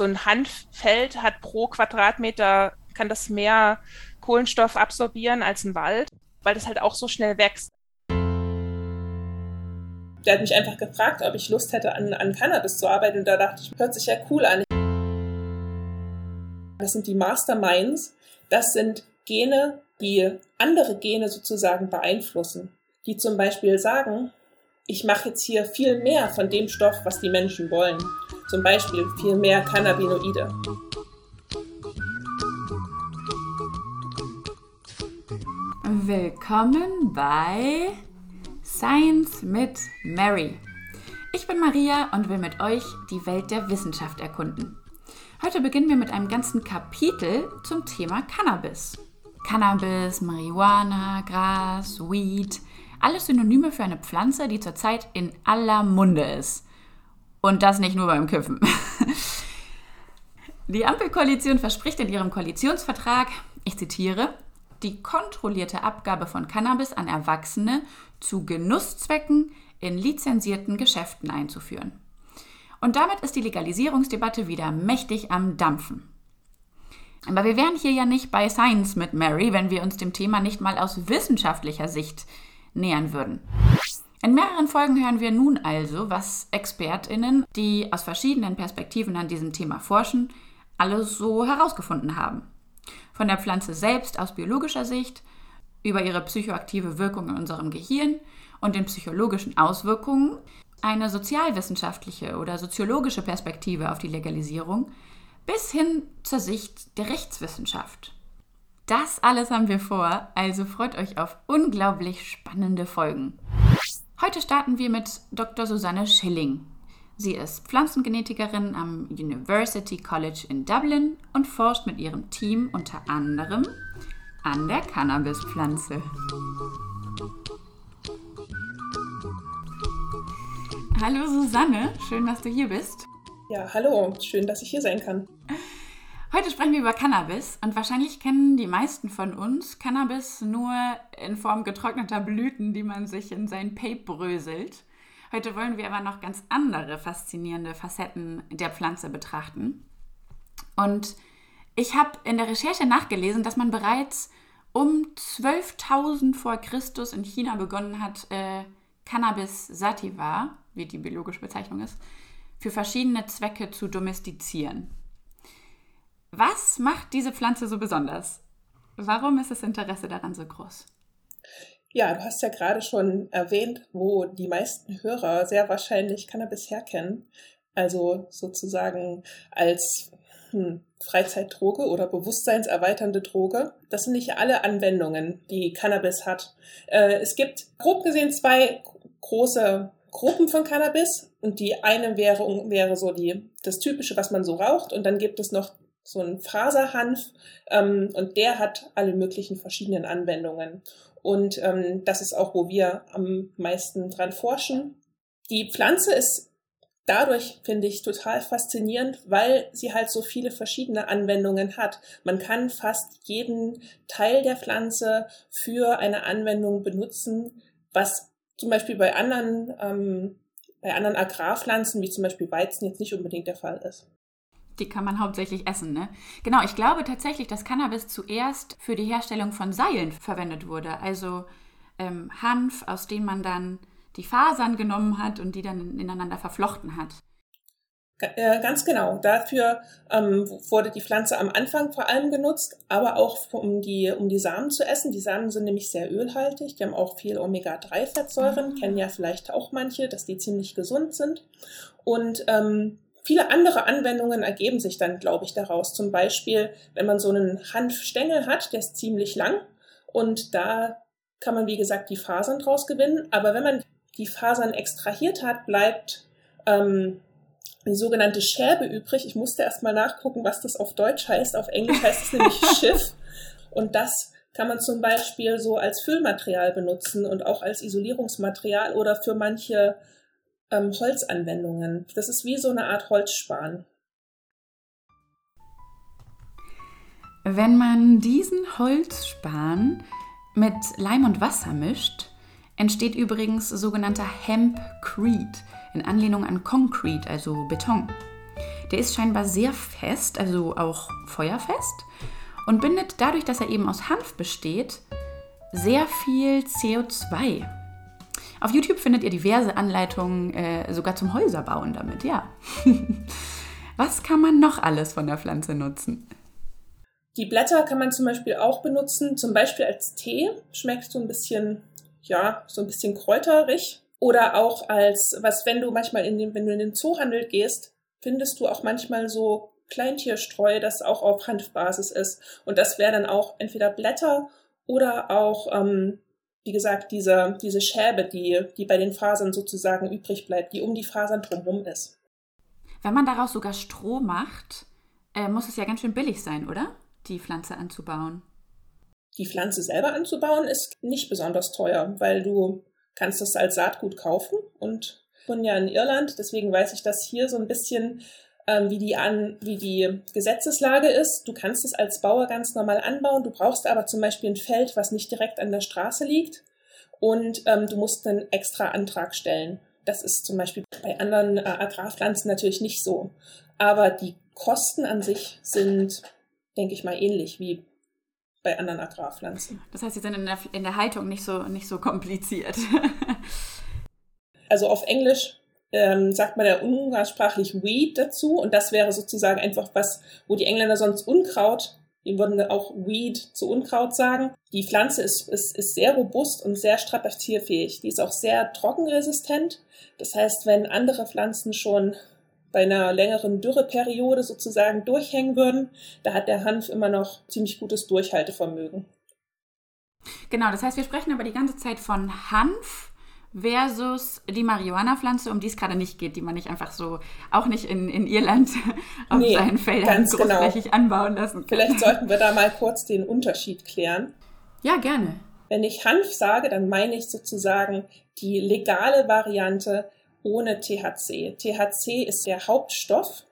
so ein Hanffeld hat pro Quadratmeter, kann das mehr Kohlenstoff absorbieren als ein Wald, weil das halt auch so schnell wächst. Der hat mich einfach gefragt, ob ich Lust hätte, an, an Cannabis zu arbeiten. Und da dachte ich, hört sich ja cool an. Das sind die Masterminds. Das sind Gene, die andere Gene sozusagen beeinflussen. Die zum Beispiel sagen, ich mache jetzt hier viel mehr von dem Stoff, was die Menschen wollen. Zum Beispiel viel mehr Cannabinoide. Willkommen bei Science mit Mary. Ich bin Maria und will mit euch die Welt der Wissenschaft erkunden. Heute beginnen wir mit einem ganzen Kapitel zum Thema Cannabis. Cannabis, Marihuana, Gras, Weed, alles Synonyme für eine Pflanze, die zurzeit in aller Munde ist. Und das nicht nur beim Kiffen. Die Ampelkoalition verspricht in ihrem Koalitionsvertrag, ich zitiere, die kontrollierte Abgabe von Cannabis an Erwachsene zu Genusszwecken in lizenzierten Geschäften einzuführen. Und damit ist die Legalisierungsdebatte wieder mächtig am Dampfen. Aber wir wären hier ja nicht bei Science mit Mary, wenn wir uns dem Thema nicht mal aus wissenschaftlicher Sicht nähern würden. In mehreren Folgen hören wir nun also, was Expertinnen, die aus verschiedenen Perspektiven an diesem Thema forschen, alles so herausgefunden haben. Von der Pflanze selbst aus biologischer Sicht, über ihre psychoaktive Wirkung in unserem Gehirn und den psychologischen Auswirkungen, eine sozialwissenschaftliche oder soziologische Perspektive auf die Legalisierung, bis hin zur Sicht der Rechtswissenschaft. Das alles haben wir vor, also freut euch auf unglaublich spannende Folgen. Heute starten wir mit Dr. Susanne Schilling. Sie ist Pflanzengenetikerin am University College in Dublin und forscht mit ihrem Team unter anderem an der Cannabispflanze. Hallo Susanne, schön, dass du hier bist. Ja, hallo, schön, dass ich hier sein kann. Heute sprechen wir über Cannabis und wahrscheinlich kennen die meisten von uns Cannabis nur in Form getrockneter Blüten, die man sich in sein Pape bröselt. Heute wollen wir aber noch ganz andere faszinierende Facetten der Pflanze betrachten. Und ich habe in der Recherche nachgelesen, dass man bereits um 12.000 vor Christus in China begonnen hat, äh, Cannabis sativa, wie die biologische Bezeichnung ist, für verschiedene Zwecke zu domestizieren. Was macht diese Pflanze so besonders? Warum ist das Interesse daran so groß? Ja, du hast ja gerade schon erwähnt, wo die meisten Hörer sehr wahrscheinlich Cannabis herkennen. Also sozusagen als hm, Freizeitdroge oder bewusstseinserweiternde Droge. Das sind nicht alle Anwendungen, die Cannabis hat. Äh, es gibt grob gesehen zwei große Gruppen von Cannabis und die eine wäre, wäre so die, das typische, was man so raucht und dann gibt es noch so einen Faserhanf ähm, und der hat alle möglichen verschiedenen Anwendungen. Und ähm, das ist auch, wo wir am meisten dran forschen. Die Pflanze ist dadurch, finde ich, total faszinierend, weil sie halt so viele verschiedene Anwendungen hat. Man kann fast jeden Teil der Pflanze für eine Anwendung benutzen, was zum Beispiel bei anderen, ähm, bei anderen Agrarpflanzen, wie zum Beispiel Weizen, jetzt nicht unbedingt der Fall ist die kann man hauptsächlich essen. Ne? Genau, ich glaube tatsächlich, dass Cannabis zuerst für die Herstellung von Seilen verwendet wurde. Also ähm, Hanf, aus dem man dann die Fasern genommen hat und die dann ineinander verflochten hat. Äh, ganz genau. Dafür ähm, wurde die Pflanze am Anfang vor allem genutzt, aber auch um die, um die Samen zu essen. Die Samen sind nämlich sehr ölhaltig. Die haben auch viel Omega-3-Fettsäuren. Mhm. Kennen ja vielleicht auch manche, dass die ziemlich gesund sind. Und ähm, viele andere Anwendungen ergeben sich dann, glaube ich, daraus. Zum Beispiel, wenn man so einen Hanfstängel hat, der ist ziemlich lang und da kann man, wie gesagt, die Fasern draus gewinnen. Aber wenn man die Fasern extrahiert hat, bleibt ähm, die sogenannte Scherbe übrig. Ich musste erst mal nachgucken, was das auf Deutsch heißt. Auf Englisch heißt es nämlich Schiff. Und das kann man zum Beispiel so als Füllmaterial benutzen und auch als Isolierungsmaterial oder für manche ähm, Holzanwendungen. Das ist wie so eine Art Holzspan. Wenn man diesen Holzspan mit Leim und Wasser mischt, entsteht übrigens sogenannter Hempcrete in Anlehnung an Concrete, also Beton. Der ist scheinbar sehr fest, also auch feuerfest und bindet dadurch, dass er eben aus Hanf besteht, sehr viel CO2. Auf YouTube findet ihr diverse Anleitungen äh, sogar zum Häuserbauen damit, ja. Was kann man noch alles von der Pflanze nutzen? Die Blätter kann man zum Beispiel auch benutzen, zum Beispiel als Tee. Schmeckt so ein bisschen, ja, so ein bisschen kräuterig. Oder auch als, was, wenn du manchmal in den, wenn du in den Zoohandel gehst, findest du auch manchmal so Kleintierstreu, das auch auf Hanfbasis ist. Und das wäre dann auch entweder Blätter oder auch, ähm, wie gesagt, diese, diese Schäbe, die, die bei den Fasern sozusagen übrig bleibt, die um die Fasern drumherum ist. Wenn man daraus sogar Stroh macht, äh, muss es ja ganz schön billig sein, oder? Die Pflanze anzubauen. Die Pflanze selber anzubauen ist nicht besonders teuer, weil du kannst das als Saatgut kaufen und ich bin ja in Irland, deswegen weiß ich das hier so ein bisschen, wie, die an, wie die Gesetzeslage ist. Du kannst es als Bauer ganz normal anbauen, du brauchst aber zum Beispiel ein Feld, was nicht direkt an der Straße liegt und ähm, du musst einen extra Antrag stellen. Das ist zum Beispiel bei anderen äh, Agrarpflanzen natürlich nicht so. Aber die Kosten an sich sind, denke ich mal, ähnlich wie bei anderen Agrarpflanzen. Das heißt, sie sind in der, in der Haltung nicht so, nicht so kompliziert. also auf Englisch ähm, sagt man ja umgangssprachlich Weed dazu und das wäre sozusagen einfach was, wo die Engländer sonst Unkraut, die würden auch Weed zu Unkraut sagen. Die Pflanze ist, ist, ist sehr robust und sehr strapazierfähig. Die ist auch sehr trockenresistent. Das heißt, wenn andere Pflanzen schon bei einer längeren Dürreperiode sozusagen durchhängen würden, da hat der Hanf immer noch ziemlich gutes Durchhaltevermögen. Genau, das heißt, wir sprechen aber die ganze Zeit von Hanf versus die Marihuana-Pflanze, um die es gerade nicht geht, die man nicht einfach so, auch nicht in, in Irland auf nee, seinen Feldern genau. großflächig genau. anbauen lassen kann. Vielleicht sollten wir da mal kurz den Unterschied klären. Ja, gerne. Wenn ich Hanf sage, dann meine ich sozusagen die legale Variante ohne THC. THC ist der Hauptstoff,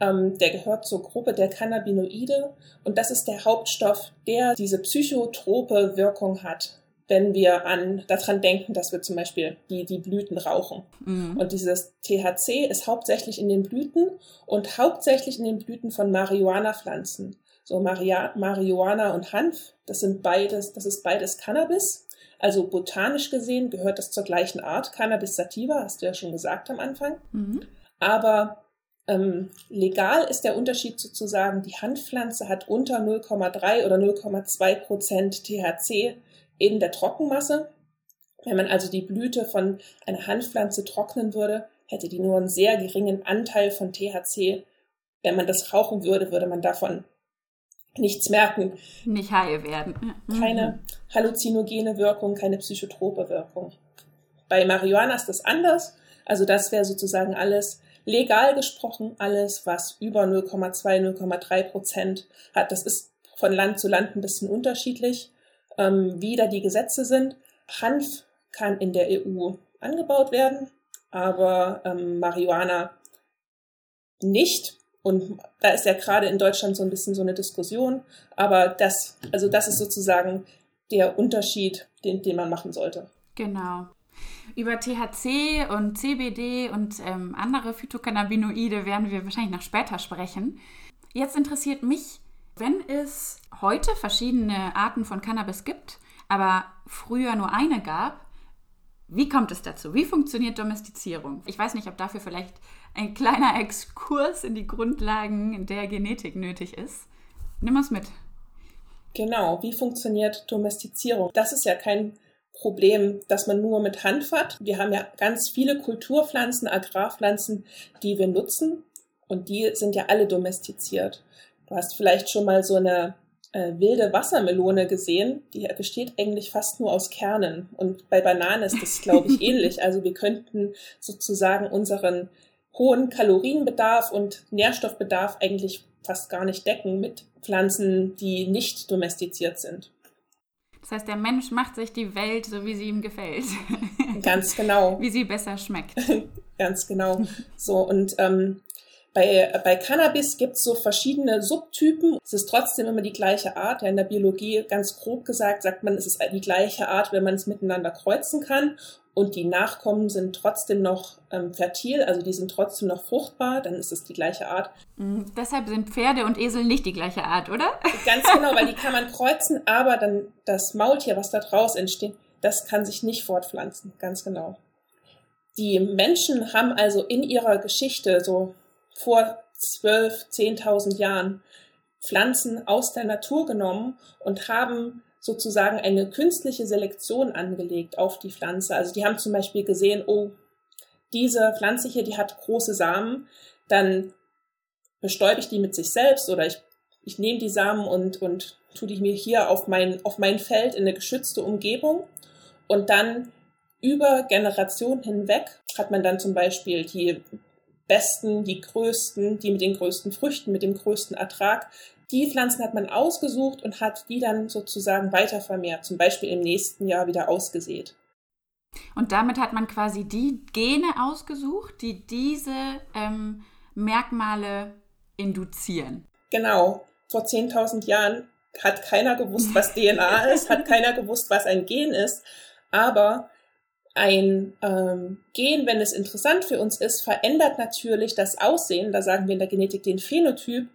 ähm, der gehört zur Gruppe der Cannabinoide und das ist der Hauptstoff, der diese psychotrope Wirkung hat, wenn wir an daran denken, dass wir zum Beispiel die, die Blüten rauchen. Mhm. Und dieses THC ist hauptsächlich in den Blüten und hauptsächlich in den Blüten von Marihuana-Pflanzen. So Maria Marihuana und Hanf, das sind beides, das ist beides Cannabis. Also botanisch gesehen gehört das zur gleichen Art, Cannabis sativa, hast du ja schon gesagt am Anfang. Mhm. Aber ähm, legal ist der Unterschied sozusagen, die Hanfpflanze hat unter 0,3 oder 0,2 Prozent THC in der Trockenmasse. Wenn man also die Blüte von einer Hanfpflanze trocknen würde, hätte die nur einen sehr geringen Anteil von THC. Wenn man das rauchen würde, würde man davon nichts merken. Nicht high werden. Keine mhm. halluzinogene Wirkung, keine psychotrope Wirkung. Bei Marihuana ist das anders. Also das wäre sozusagen alles legal gesprochen, alles, was über 0,2, 0,3 Prozent hat. Das ist von Land zu Land ein bisschen unterschiedlich, ähm, wie da die Gesetze sind. Hanf kann in der EU angebaut werden, aber ähm, Marihuana nicht. Und da ist ja gerade in Deutschland so ein bisschen so eine Diskussion. Aber das, also das ist sozusagen der Unterschied, den, den man machen sollte. Genau. Über THC und CBD und ähm, andere Phytocannabinoide werden wir wahrscheinlich noch später sprechen. Jetzt interessiert mich, wenn es heute verschiedene Arten von Cannabis gibt, aber früher nur eine gab, wie kommt es dazu? Wie funktioniert Domestizierung? Ich weiß nicht, ob dafür vielleicht ein kleiner Exkurs in die Grundlagen der Genetik nötig ist. Nimm uns mit. Genau, wie funktioniert Domestizierung? Das ist ja kein Problem, das man nur mit Hanf hat. Wir haben ja ganz viele Kulturpflanzen, Agrarpflanzen, die wir nutzen und die sind ja alle domestiziert. Du hast vielleicht schon mal so eine äh, wilde Wassermelone gesehen. Die besteht eigentlich fast nur aus Kernen. Und bei Bananen ist das, glaube ich, ähnlich. Also wir könnten sozusagen unseren hohen Kalorienbedarf und Nährstoffbedarf eigentlich fast gar nicht decken mit Pflanzen, die nicht domestiziert sind. Das heißt, der Mensch macht sich die Welt so, wie sie ihm gefällt. Ganz genau. wie sie besser schmeckt. Ganz genau. So, und ähm, bei, bei Cannabis gibt es so verschiedene Subtypen. Es ist trotzdem immer die gleiche Art. Ja, in der Biologie, ganz grob gesagt, sagt man, es ist die gleiche Art, wenn man es miteinander kreuzen kann. und die Nachkommen sind trotzdem noch ähm, fertil, also die sind trotzdem noch fruchtbar, dann ist es die gleiche Art. Mhm, deshalb sind Pferde und Esel nicht die gleiche Art, oder? Ganz genau, weil die kann man kreuzen, aber dann das Maultier, was da draus entsteht, das kann sich nicht fortpflanzen. Ganz genau. Die Menschen haben also in ihrer Geschichte so vor 12, 10.000 Jahren Pflanzen aus der Natur genommen und haben sozusagen eine künstliche Selektion angelegt auf die Pflanze. Also die haben zum Beispiel gesehen, oh, diese Pflanze hier, die hat große Samen, dann bestäube ich die mit sich selbst oder ich, ich nehme die Samen und, und tue die mir hier auf mein, auf mein Feld in eine geschützte Umgebung und dann über Generationen hinweg hat man dann zum Beispiel die besten, die größten, die mit den größten Früchten, mit dem größten Ertrag. Die Pflanzen hat man ausgesucht und hat die dann sozusagen weiter vermehrt, zum Beispiel im nächsten Jahr wieder ausgesät. Und damit hat man quasi die Gene ausgesucht, die diese ähm, Merkmale induzieren. Genau. Vor 10.000 Jahren hat keiner gewusst, was DNA ist, hat keiner gewusst, was ein Gen ist. Aber ein ähm, Gen, wenn es interessant für uns ist, verändert natürlich das Aussehen, da sagen wir in der Genetik den Phänotyp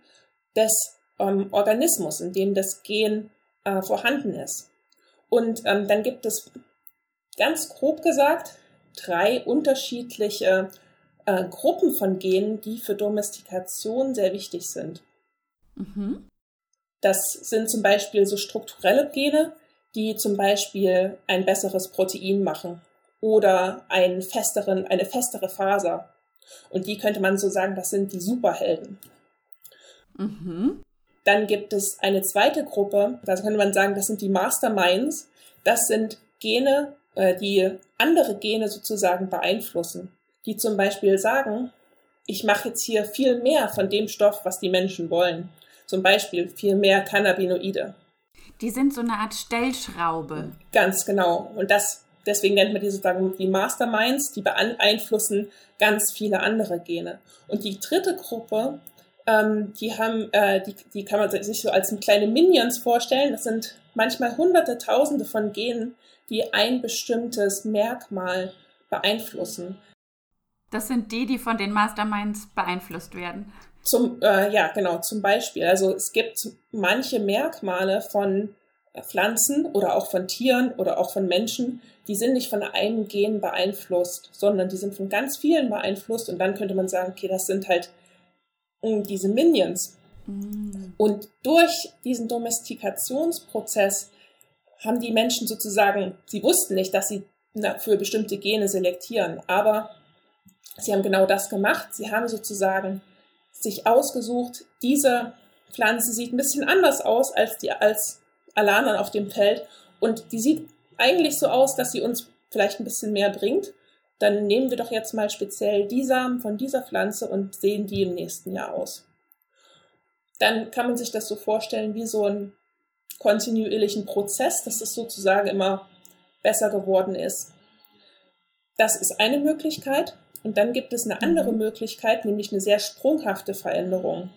des ähm, Organismus, in dem das Gen äh, vorhanden ist. Und ähm, dann gibt es ganz grob gesagt drei unterschiedliche äh, Gruppen von Genen, die für Domestikation sehr wichtig sind. Mhm. Das sind zum Beispiel so strukturelle Gene, die zum Beispiel ein besseres Protein machen oder einen festeren, eine festere Faser. Und die könnte man so sagen, das sind die Superhelden. Mhm. Dann gibt es eine zweite Gruppe, da könnte man sagen, das sind die Masterminds. Das sind Gene, äh, die andere Gene sozusagen beeinflussen. Die zum Beispiel sagen, ich mache jetzt hier viel mehr von dem Stoff, was die Menschen wollen. Zum Beispiel viel mehr Cannabinoide. Die sind so eine Art Stellschraube. Ganz genau. Und das, deswegen nennt man die sozusagen die Masterminds, die beeinflussen ganz viele andere Gene. Und die dritte Gruppe, ähm, die haben, äh, die, die kann man sich so als kleine Minions vorstellen. Das sind manchmal hunderte, tausende von Genen, die ein bestimmtes Merkmal beeinflussen. Das sind die, die von den Masterminds beeinflusst werden. Zum, äh, ja, genau, zum Beispiel. Also es gibt manche Merkmale von Pflanzen oder auch von Tieren oder auch von Menschen, die sind nicht von einem Gen beeinflusst, sondern die sind von ganz vielen beeinflusst und dann könnte man sagen, okay, das sind halt mh, hm, diese Minions. Mm. Und durch diesen Domestikationsprozess haben die Menschen sozusagen, sie wussten nicht, dass sie für bestimmte Gene selektieren, aber sie haben genau das gemacht. Sie haben sozusagen sich ausgesucht, diese Pflanze sieht ein bisschen anders aus als die als anderen auf dem Feld und die sieht eigentlich so aus, dass sie uns vielleicht ein bisschen mehr bringt. Dann nehmen wir doch jetzt mal speziell die Samen von dieser Pflanze und sehen die im nächsten Jahr aus. Dann kann man sich das so vorstellen wie so einen kontinuierlichen Prozess, dass es sozusagen immer besser geworden ist. Das ist eine Möglichkeit. Und dann gibt es eine andere mhm. Möglichkeit, nämlich eine sehr sprunghafte Veränderung.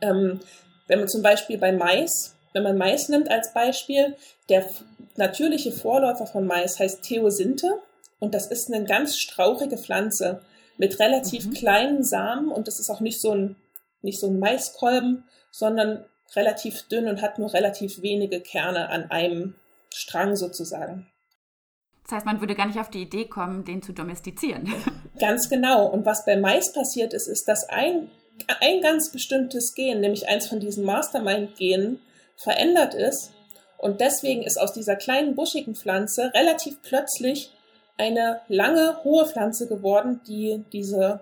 Ähm, wenn man zum Beispiel bei Mais, wenn man Mais nimmt als Beispiel, der natürliche Vorläufer von Mais heißt Theosinte und das ist eine ganz strauchige Pflanze mit relativ mhm. kleinen Samen und das ist auch nicht so ein, nicht so ein Maiskolben, sondern relativ dünn und hat nur relativ wenige Kerne an einem Strang sozusagen. Das heißt, man würde gar nicht auf die Idee kommen, den zu domestizieren. Ganz genau. Und was bei Mais passiert ist, ist, dass ein, ein ganz bestimmtes Gen, nämlich eins von diesen Mastermind-Genen, verändert ist. Und deswegen ist aus dieser kleinen buschigen Pflanze relativ plötzlich eine lange, hohe Pflanze geworden, die diese,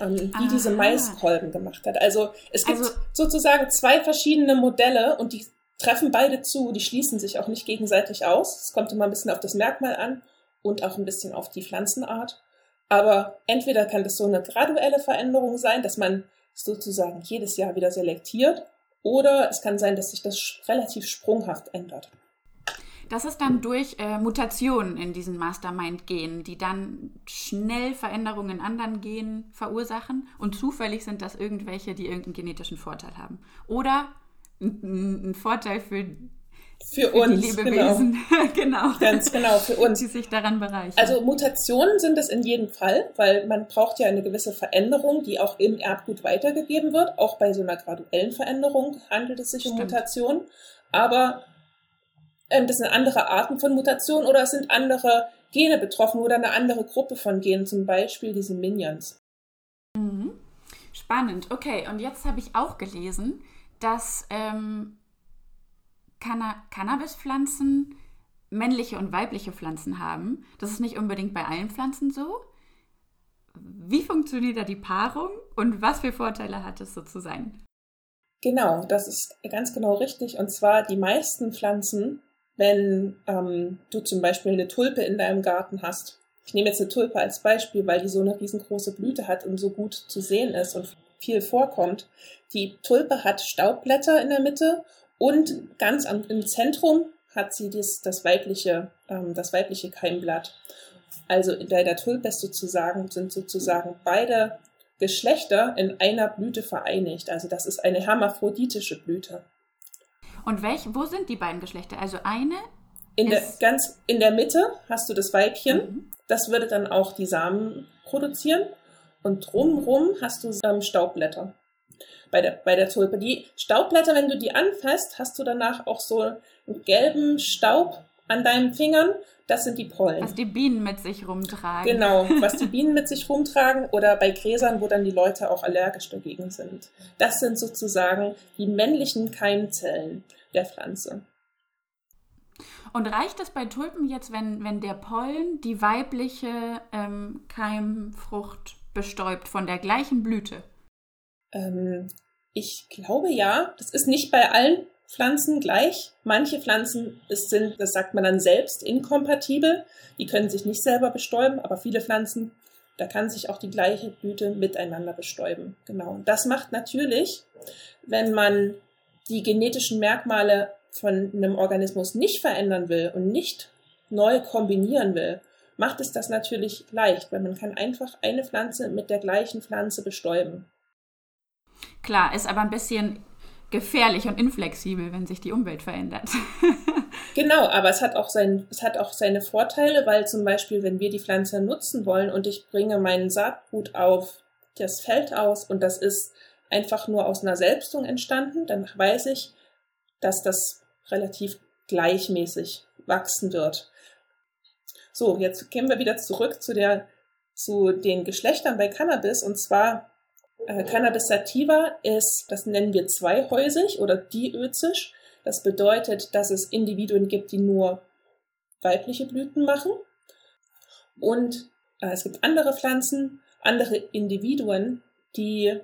ähm, die diese Maiskolben gemacht hat. Also es gibt also, sozusagen zwei verschiedene Modelle und die treffen beide zu, die schließen sich auch nicht gegenseitig aus. Es kommt immer ein bisschen auf das Merkmal an und auch ein bisschen auf die Pflanzenart. Aber entweder kann das so eine graduelle Veränderung sein, dass man sozusagen jedes Jahr wieder selektiert, oder es kann sein, dass sich das relativ sprunghaft ändert. Das ist dann durch äh, Mutationen in diesen Mastermind-Genen, die dann schnell Veränderungen in anderen Genen verursachen und zufällig sind das irgendwelche, die irgendeinen genetischen Vorteil haben. Oder ein, Vorteil für für, für uns, die Lebewesen, genau. genau. Ganz genau, für uns. Die sich daran bereichern. Also Mutationen sind es in jedem Fall, weil man braucht ja eine gewisse Veränderung, die auch im Erbgut weitergegeben wird. Auch bei so einer graduellen Veränderung handelt es sich Stimmt. um Mutationen. Aber ähm, das sind andere Arten von Mutationen oder es sind andere Gene betroffen oder eine andere Gruppe von Genen, zum Beispiel diese Minions. Mhm. Spannend. Okay, und jetzt habe ich auch gelesen, dass ähm, Canna Cannabispflanzen männliche und weibliche Pflanzen haben. Das ist nicht unbedingt bei allen Pflanzen so. Wie funktioniert da die Paarung und was für Vorteile hat es so zu sein? Genau, das ist ganz genau richtig. Und zwar die meisten Pflanzen, wenn ähm, du zum Beispiel eine Tulpe in deinem Garten hast. Ich nehme jetzt eine Tulpe als Beispiel, weil die so eine riesengroße Blüte hat und so gut zu sehen ist und viel vorkommt. Die Tulpe hat Staubblätter in der Mitte und ganz am, im Zentrum hat sie dies, das, weibliche, ähm, das weibliche Keimblatt. Also in der, Tulpe sozusagen, sind sozusagen beide Geschlechter in einer Blüte vereinigt. Also das ist eine hermaphroditische Blüte. Und welch, wo sind die beiden Geschlechter? Also eine in der, ganz in der Mitte hast du das Weibchen. Mhm. Das würde dann auch die Samen produzieren. Und drumherum hast du ähm, Staubblätter bei der, bei der Tulpe. Die Staubblätter, wenn du die anfasst, hast du danach auch so einen gelben Staub an deinen Fingern. Das sind die Pollen. Was die Bienen mit sich rumtragen. Genau, was die Bienen mit sich rumtragen oder bei Gräsern, wo dann die Leute auch allergisch dagegen sind. Das sind sozusagen die männlichen Keimzellen der Pflanze. Und reicht es bei Tulpen jetzt, wenn, wenn der Pollen die weibliche ähm, Keimfrucht bestäubt von der gleichen Blüte? Ähm, ich glaube ja. Das ist nicht bei allen Pflanzen gleich. Manche Pflanzen sind, das sagt man dann selbst, inkompatibel. Die können sich nicht selber bestäuben, aber viele Pflanzen, da kann sich auch die gleiche Blüte miteinander bestäuben. Genau. Und das macht natürlich, wenn man die genetischen Merkmale von einem Organismus nicht verändern will und nicht neu kombinieren will, macht es das natürlich leicht, weil man kann einfach eine Pflanze mit der gleichen Pflanze bestäuben. Klar, ist aber ein bisschen gefährlich und inflexibel, wenn sich die Umwelt verändert. genau, aber es hat, auch sein, es hat auch seine Vorteile, weil zum Beispiel, wenn wir die Pflanze nutzen wollen und ich bringe meinen Saatgut auf das Feld aus und das ist einfach nur aus einer Selbstung entstanden, dann weiß ich, dass das relativ gleichmäßig wachsen wird. So, jetzt gehen wir wieder zurück zu der zu den Geschlechtern bei Cannabis und zwar äh, Cannabis sativa ist, das nennen wir zweihäusig oder diözisch. Das bedeutet, dass es Individuen gibt, die nur weibliche Blüten machen. Und äh, es gibt andere Pflanzen, andere Individuen, die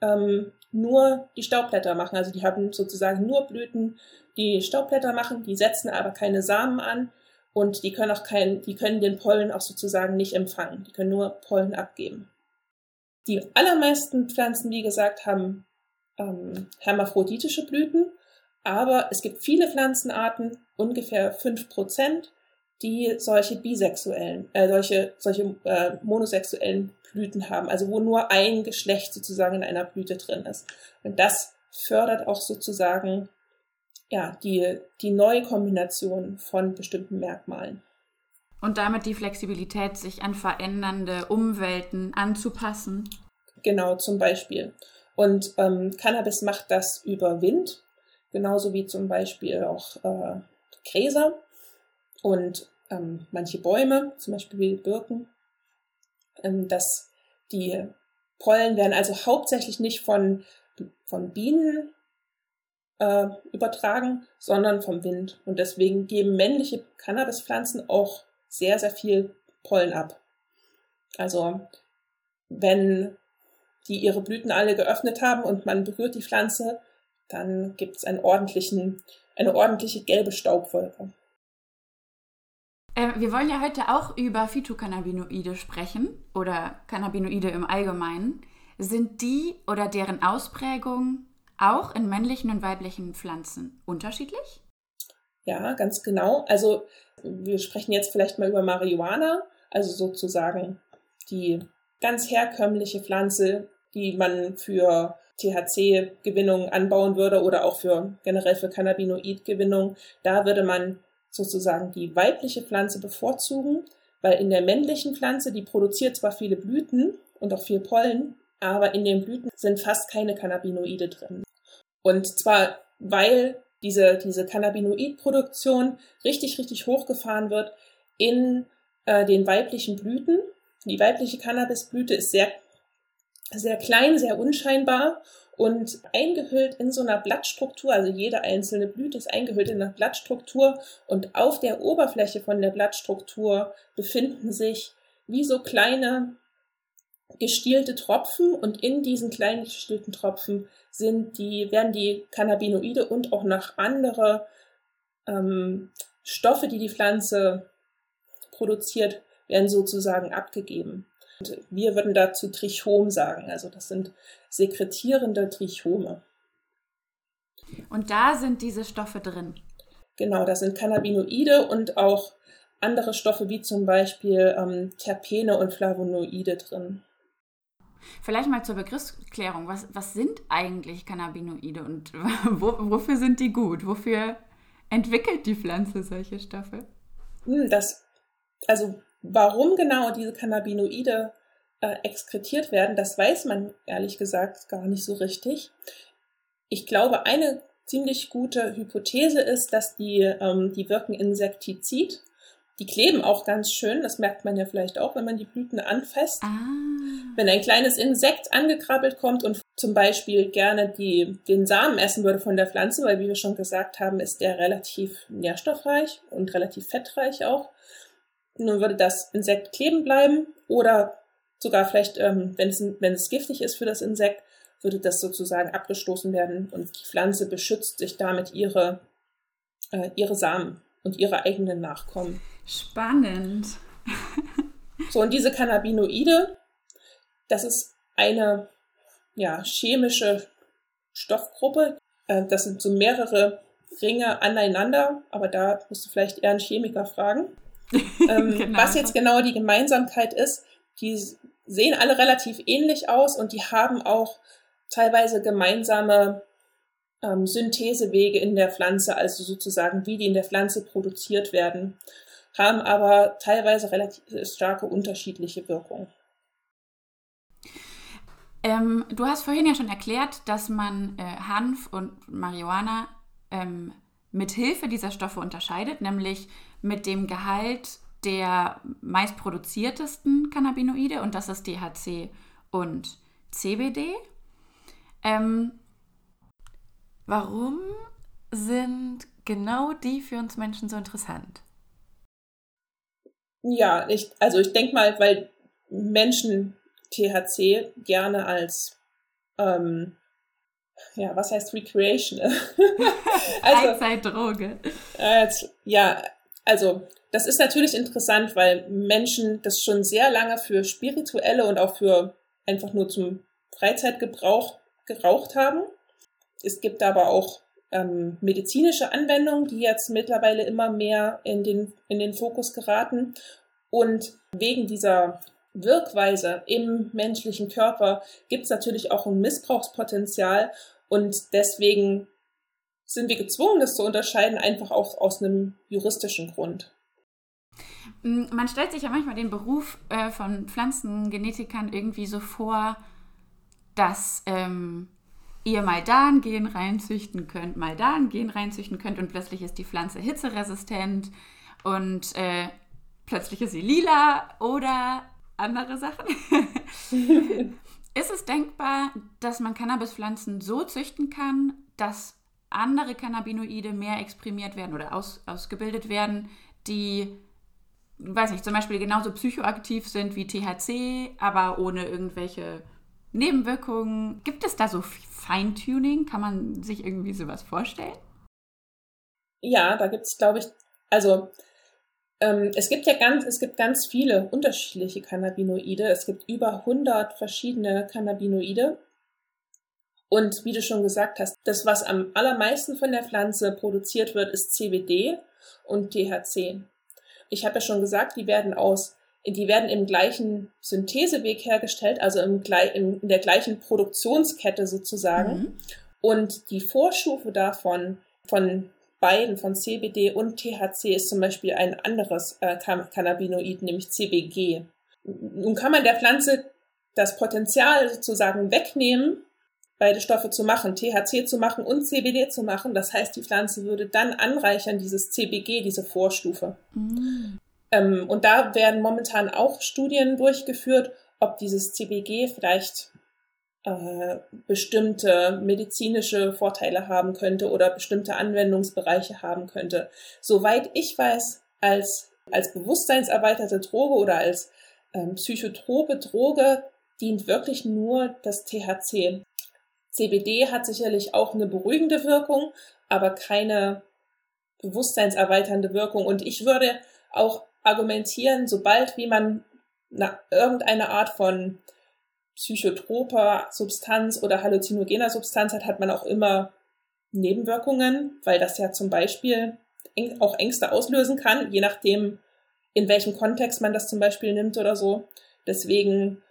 ähm, nur die Staubblätter machen. Also die haben sozusagen nur Blüten, die Staubblätter machen, die setzen aber keine Samen an und die können auch kein, die können den Pollen auch sozusagen nicht empfangen. Die können nur Pollen abgeben. Die allermeisten Pflanzen, wie gesagt, haben ähm, hermaphroditische Blüten, aber es gibt viele Pflanzenarten, ungefähr fünf Prozent, die solche bisexuellen, äh, solche, solche äh, monosexuellen Blüten haben, also wo nur ein Geschlecht sozusagen in einer Blüte drin ist. Und das fördert auch sozusagen ja, die, die neue Kombination von bestimmten Merkmalen. Und damit die Flexibilität, sich an verändernde Umwelten anzupassen. Genau, zum Beispiel. Und ähm, Cannabis macht das über Wind, genauso wie zum Beispiel auch äh, Gräser und ähm, manche Bäume, zum Beispiel wie Birken. Ähm, dass die Pollen werden also hauptsächlich nicht von, von Bienen äh, übertragen, sondern vom Wind. Und deswegen geben männliche Cannabispflanzen auch sehr, sehr viel Pollen ab. Also wenn die ihre Blüten alle geöffnet haben und man berührt die Pflanze, dann gibt es einen ordentlichen, eine ordentliche gelbe Staubwolke. Äh, wir wollen ja heute auch über Phytocannabinoide sprechen oder Cannabinoide im Allgemeinen. Sind die oder deren Ausprägung auch in männlichen und weiblichen Pflanzen unterschiedlich? Ja, ganz genau. Also wir sprechen jetzt vielleicht mal über Marihuana, also sozusagen die ganz herkömmliche Pflanze, die man für THC-Gewinnung anbauen würde oder auch für generell für Cannabinoid-Gewinnung, da würde man sozusagen die weibliche Pflanze bevorzugen, weil in der männlichen Pflanze, die produziert zwar viele Blüten und auch viel Pollen, aber in den Blüten sind fast keine Cannabinoide drin. Und zwar, weil diese, diese Cannabinoidproduktion richtig, richtig hochgefahren wird in äh, den weiblichen Blüten. Die weibliche Cannabisblüte ist sehr sehr klein, sehr unscheinbar und eingehüllt in so einer Blattstruktur, also jede einzelne Blüte ist eingehüllt in einer Blattstruktur und auf der Oberfläche von der Blattstruktur befinden sich wie so kleine gestielte Tropfen und in diesen kleinen gestielten Tropfen sind die, werden die Cannabinoide und auch noch andere ähm, Stoffe, die die Pflanze produziert, werden sozusagen abgegeben. Und wir würden dazu Trichom sagen. Also das sind sekretierende Trichome. Und da sind diese Stoffe drin. Genau, da sind Cannabinoide und auch andere Stoffe wie zum Beispiel ähm, Terpene und Flavonoide drin. Vielleicht mal zur Begriffsklärung. Was, was sind eigentlich Cannabinoide und wo, wofür sind die gut? Wofür entwickelt die Pflanze solche Stoffe? Hm, das, also Warum genau diese Cannabinoide äh, exkretiert werden, das weiß man ehrlich gesagt gar nicht so richtig. Ich glaube, eine ziemlich gute Hypothese ist, dass die, ähm, die wirken insektizid. Die kleben auch ganz schön, das merkt man ja vielleicht auch, wenn man die Blüten anfasst. Ah. Wenn ein kleines Insekt angekrabbelt kommt und zum Beispiel gerne die, den Samen essen würde von der Pflanze, weil wie wir schon gesagt haben, ist der relativ nährstoffreich und relativ fettreich auch, nun würde das Insekt kleben bleiben oder sogar vielleicht, ähm, wenn, es, wenn es giftig ist für das Insekt, würde das sozusagen abgestoßen werden und die Pflanze beschützt sich damit ihre, äh, ihre Samen und ihre eigenen Nachkommen. Spannend. so, und diese Cannabinoide, das ist eine ja, chemische Stoffgruppe. Äh, das sind so mehrere Ringe aneinander, aber da musst du vielleicht eher einen Chemiker fragen. Ähm, genau. Was jetzt genau die Gemeinsamkeit ist, die sehen alle relativ ähnlich aus und die haben auch teilweise gemeinsame ähm, Synthesewege in der Pflanze, also sozusagen wie die in der Pflanze produziert werden, haben aber teilweise relativ starke unterschiedliche Wirkungen. Ähm, du hast vorhin ja schon erklärt, dass man äh, Hanf und Marihuana ähm, mit Hilfe dieser Stoffe unterscheidet, nämlich mit dem Gehalt der meist produziertesten Cannabinoide und das ist DHC und CBD. Ähm, warum sind genau die für uns Menschen so interessant? Ja, ich, also ich denke mal, weil Menschen THC gerne als ähm, ja, was heißt Recreation? also, Freizeitdroge. Äh, ja, also das ist natürlich interessant, weil Menschen das schon sehr lange für spirituelle und auch für einfach nur zum Freizeitgebrauch geraucht haben. Es gibt aber auch ähm, medizinische Anwendungen, die jetzt mittlerweile immer mehr in den, in den Fokus geraten. Und wegen dieser Wirkweise im menschlichen Körper gibt es natürlich auch ein Missbrauchspotenzial und deswegen sind wir gezwungen, das zu unterscheiden, einfach auch aus einem juristischen Grund. Mm, man stellt sich ja manchmal den Beruf äh, von Pflanzengenetikern irgendwie so vor, dass ähm, ihr mal da ein Gen reinzüchten könnt, mal da ein Gen reinzüchten könnt und plötzlich ist die Pflanze hitzeresistent und äh, plötzlich ist sie lila oder andere Sachen. ist es denkbar, dass man Cannabispflanzen so züchten kann, dass andere Cannabinoide mehr exprimiert werden oder aus, ausgebildet werden, die, weiß nicht, zum Beispiel genauso psychoaktiv sind wie THC, aber ohne irgendwelche Nebenwirkungen. Gibt es da so Feintuning? Kann man sich irgendwie sowas vorstellen? Ja, da gibt es, glaube ich, also ähm, es gibt ja ganz, es gibt ganz viele unterschiedliche Cannabinoide. Es gibt über 100 verschiedene Cannabinoide und wie du schon gesagt hast, das, was am allermeisten von der Pflanze produziert wird, ist CBD und THC. Ich habe ja schon gesagt, die werden aus die werden im gleichen Syntheseweg hergestellt, also im, in der gleichen Produktionskette sozusagen. Mhm. Und die Vorstufe davon, von beiden, von CBD und THC, ist zum Beispiel ein anderes äh, Cannabinoid, nämlich CBG. Nun kann man der Pflanze das Potenzial sozusagen wegnehmen, beide Stoffe zu machen, THC zu machen und CBD zu machen. Das heißt, die Pflanze würde dann anreichern dieses CBG, diese Vorstufe. Mhm. Ähm, und da werden momentan auch Studien durchgeführt, ob dieses CBG vielleicht äh, bestimmte medizinische Vorteile haben könnte oder bestimmte Anwendungsbereiche haben könnte. Soweit ich weiß, als, als bewusstseinserweiterte Droge oder als ähm, psychotrope Droge dient wirklich nur das THC. CBD hat sicherlich auch eine beruhigende Wirkung, aber keine bewusstseinserweiternde Wirkung. Und ich würde auch argumentieren, sobald wie man na, irgendeine Art von psychotroper Substanz oder halluzinogener Substanz hat, hat man auch immer Nebenwirkungen, weil das ja zum Beispiel auch Ängste auslösen kann, je nachdem, in welchem Kontext man das zum Beispiel nimmt oder so. Deswegen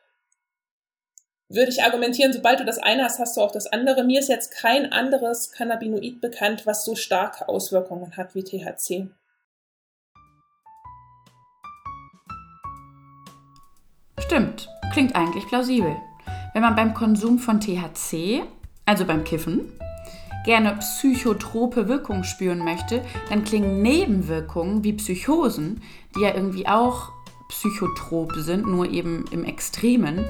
würde ich argumentieren, sobald du das eine hast, hast du auch das andere. Mir ist jetzt kein anderes Cannabinoid bekannt, was so starke Auswirkungen hat wie THC. Stimmt, klingt eigentlich plausibel. Wenn man beim Konsum von THC, also beim Kiffen, gerne psychotrope Wirkungen spüren möchte, dann klingen Nebenwirkungen wie Psychosen, die ja irgendwie auch psychotrop sind, nur eben im Extremen,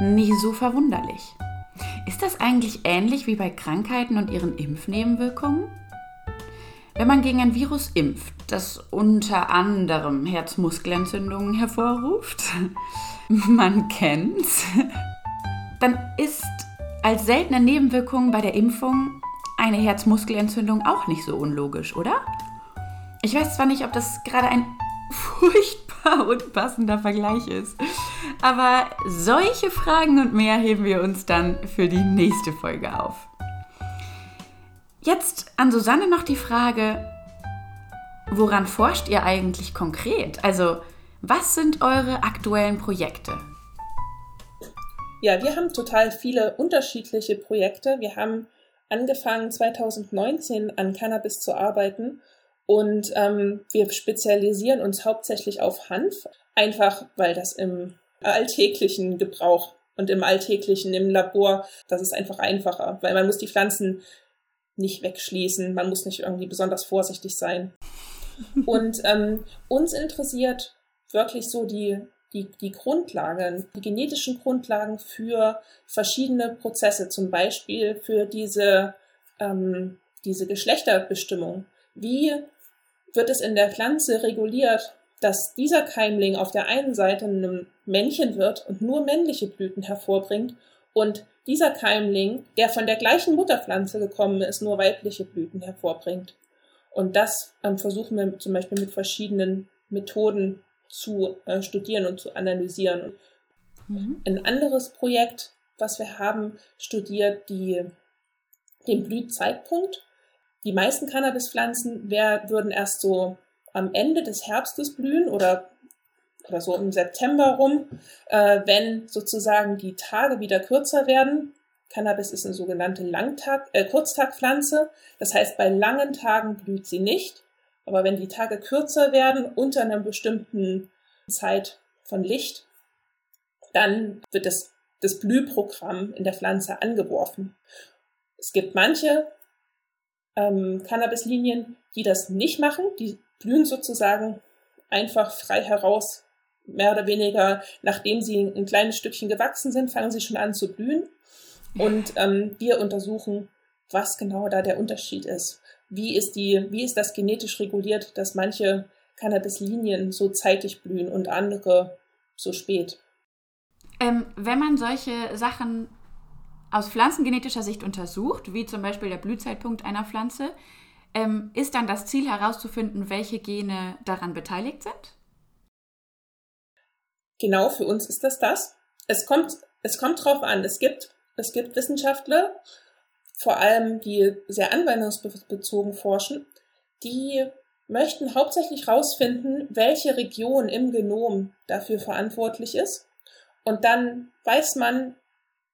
nicht so verwunderlich. Ist das eigentlich ähnlich wie bei Krankheiten und ihren Impfnebenwirkungen? Wenn man gegen ein Virus impft, das unter anderem Herzmuskelentzündungen hervorruft, man kennt's, dann ist als seltene Nebenwirkung bei der Impfung eine Herzmuskelentzündung auch nicht so unlogisch, oder? Ich weiß zwar nicht, ob das gerade ein furchtbar unpassender Vergleich ist, aber solche Fragen und mehr heben wir uns dann für die nächste Folge auf. Jetzt an Susanne noch die Frage, woran forscht ihr eigentlich konkret? Also, was sind eure aktuellen Projekte? Ja, wir haben total viele unterschiedliche Projekte. Wir haben angefangen 2019 an Cannabis zu arbeiten und ähm, wir spezialisieren uns hauptsächlich auf Hanf, einfach weil das im alltäglichen Gebrauch und im alltäglichen, im Labor, das ist einfach einfacher, weil man muss die Pflanzen nicht wegschließen, man muss nicht irgendwie besonders vorsichtig sein. Und ähm, uns interessiert wirklich so die, die, die Grundlagen, die genetischen Grundlagen für verschiedene Prozesse, zum Beispiel für diese, ähm, diese Geschlechterbestimmung. Wie wird es in der Pflanze reguliert, dass dieser Keimling auf der einen Seite ein Männchen wird und nur männliche Blüten hervorbringt und dieser Keimling, der von der gleichen Mutterpflanze gekommen ist, nur weibliche Blüten hervorbringt. Und das ähm, versuchen wir zum Beispiel mit verschiedenen Methoden zu äh, studieren und zu analysieren. Mhm. Ein anderes Projekt, was wir haben, studiert die, den Blühzeitpunkt. Die meisten Cannabispflanzen wär, würden erst so am Ende des Herbstes blühen oder, oder so im September rum, äh, wenn sozusagen die Tage wieder kürzer werden. Cannabis ist eine sogenannte Langtag, äh, Kurztagpflanze. Das heißt, bei langen Tagen blüht sie nicht. Aber wenn die Tage kürzer werden unter einer bestimmten Zeit von Licht, dann wird das, das Blühprogramm in der Pflanze angeworfen. Es gibt manche ähm, Cannabislinien, die das nicht machen. Die blühen sozusagen einfach frei heraus, mehr oder weniger, nachdem sie ein kleines Stückchen gewachsen sind, fangen sie schon an zu blühen. Und ähm, wir untersuchen, was genau da der Unterschied ist wie ist die, wie ist das genetisch reguliert, dass manche Cannabislinien so zeitig blühen und andere so spät? Ähm, wenn man solche Sachen aus pflanzengenetischer Sicht untersucht, wie zum Beispiel der Blühzeitpunkt einer Pflanze, ähm, ist dann das Ziel herauszufinden, welche Gene daran beteiligt sind? Genau, für uns ist das das. Es kommt, es kommt drauf an. Es gibt, es gibt Wissenschaftler, vor allem die sehr anwendungsbezogen forschen, die möchten hauptsächlich herausfinden, welche Region im Genom dafür verantwortlich ist. Und dann weiß man,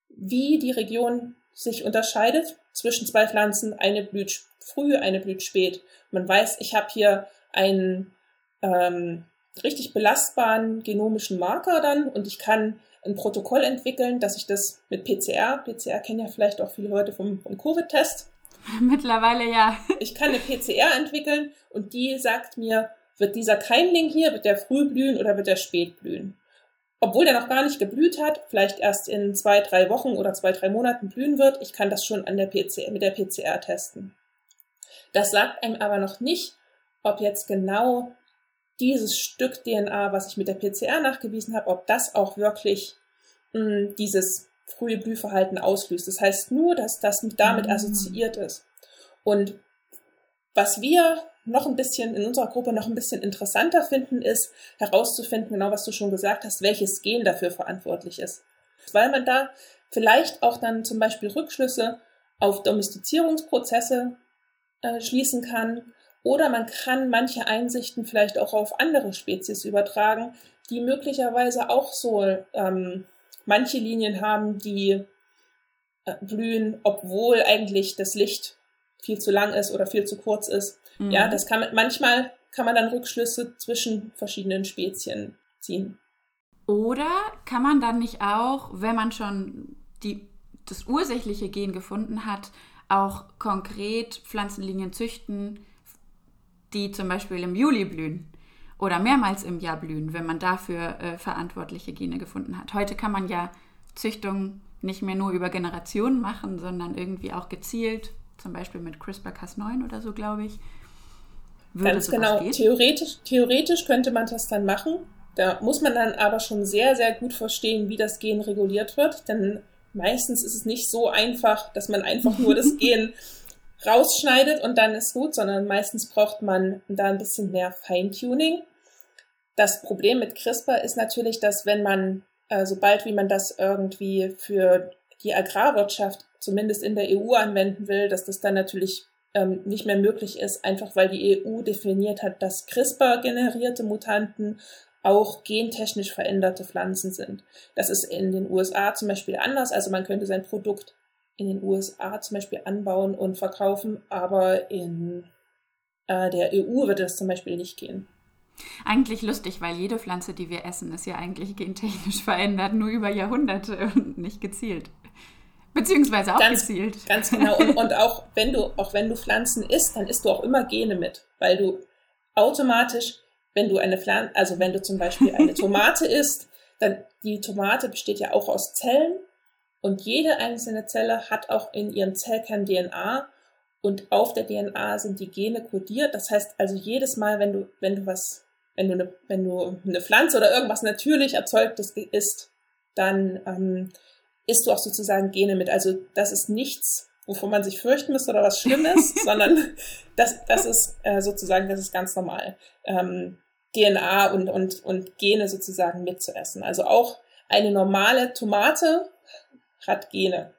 wie die Region sich unterscheidet zwischen zwei Pflanzen. Eine blüht früh, eine blüht spät. Man weiß, ich habe hier einen ähm, richtig belastbaren genomischen Marker dann und ich kann ein Protokoll entwickeln, dass ich das mit PCR, PCR kennen ja vielleicht auch viele Leute vom, vom Covid-Test. Mittlerweile ja. Ich kann eine PCR entwickeln und die sagt mir, wird dieser Keimling hier, wird der früh blühen oder wird der spät blühen? Obwohl der noch gar nicht geblüht hat, vielleicht erst in zwei, drei Wochen oder zwei, drei Monaten blühen wird, ich kann das schon an der PCR, mit der PCR testen. Das sagt einem aber noch nicht, ob jetzt genau dieses Stück DNA, was ich mit der PCR nachgewiesen habe, ob das auch wirklich mh, hm, dieses frühe Blühverhalten auslöst. Das heißt nur, dass das damit mhm. assoziiert ist. Und was wir noch ein bisschen in unserer Gruppe noch ein bisschen interessanter finden, ist herauszufinden, genau was du schon gesagt hast, welches Gen dafür verantwortlich ist. Weil man da vielleicht auch dann zum Beispiel Rückschlüsse auf Domestizierungsprozesse äh, schließen kann oder man kann manche Einsichten vielleicht auch auf andere Spezies übertragen, die möglicherweise auch so ähm, manche Linien haben, die äh, blühen, obwohl eigentlich das Licht viel zu lang ist oder viel zu kurz ist. Mhm. Ja, das kann man, manchmal kann man dann Rückschlüsse zwischen verschiedenen Spezien ziehen. Oder kann man dann nicht auch, wenn man schon die, das ursächliche Gen gefunden hat, auch konkret Pflanzenlinien züchten, die zum Beispiel im Juli blühen oder mehrmals im Jahr blühen, wenn man dafür äh, verantwortliche Gene gefunden hat. Heute kann man ja Züchtung nicht mehr nur über Generationen machen, sondern irgendwie auch gezielt, zum Beispiel mit CRISPR-Cas9 oder so, glaube ich. Würde Ganz genau. Theoretisch, theoretisch könnte man das dann machen. Da muss man dann aber schon sehr, sehr gut verstehen, wie das Gen reguliert wird, denn meistens ist es nicht so einfach, dass man einfach nur das Gen rausschneidet und dann ist gut, sondern meistens braucht man da ein bisschen mehr Feintuning. Das Problem mit CRISPR ist natürlich, dass wenn man, äh, sobald wie man das irgendwie für die Agrarwirtschaft zumindest in der EU anwenden will, dass das dann natürlich ähm, nicht mehr möglich ist, einfach weil die EU definiert hat, dass CRISPR-generierte Mutanten auch gentechnisch veränderte Pflanzen sind. Das ist in den USA zum Beispiel anders. Also man könnte sein Produkt in den USA zum Beispiel anbauen und verkaufen, aber in äh, der EU wird es zum Beispiel nicht gehen. Eigentlich lustig, weil jede Pflanze, die wir essen, ist ja eigentlich gentechnisch verändert, nur über Jahrhunderte und nicht gezielt. Beziehungsweise auch ganz, gezielt. Ganz genau. Und, und auch wenn du, auch wenn du Pflanzen isst, dann isst du auch immer Gene mit, weil du automatisch, wenn du eine Pflanze, also wenn du zum Beispiel eine Tomate isst, dann die Tomate besteht ja auch aus Zellen und jede einzelne Zelle hat auch in ihrem Zellkern DNA und auf der DNA sind die Gene kodiert. Das heißt also jedes Mal, wenn du, wenn du was, wenn du eine, wenn du eine Pflanze oder irgendwas natürlich erzeugtes isst, dann ähm, isst du auch sozusagen Gene mit. Also das ist nichts, wovon man sich fürchten müsste oder was Schlimmes, sondern das, das ist äh, sozusagen, das ist ganz normal. Ähm, DNA und, und, und Gene sozusagen mitzuessen. Also auch eine normale Tomate Gene.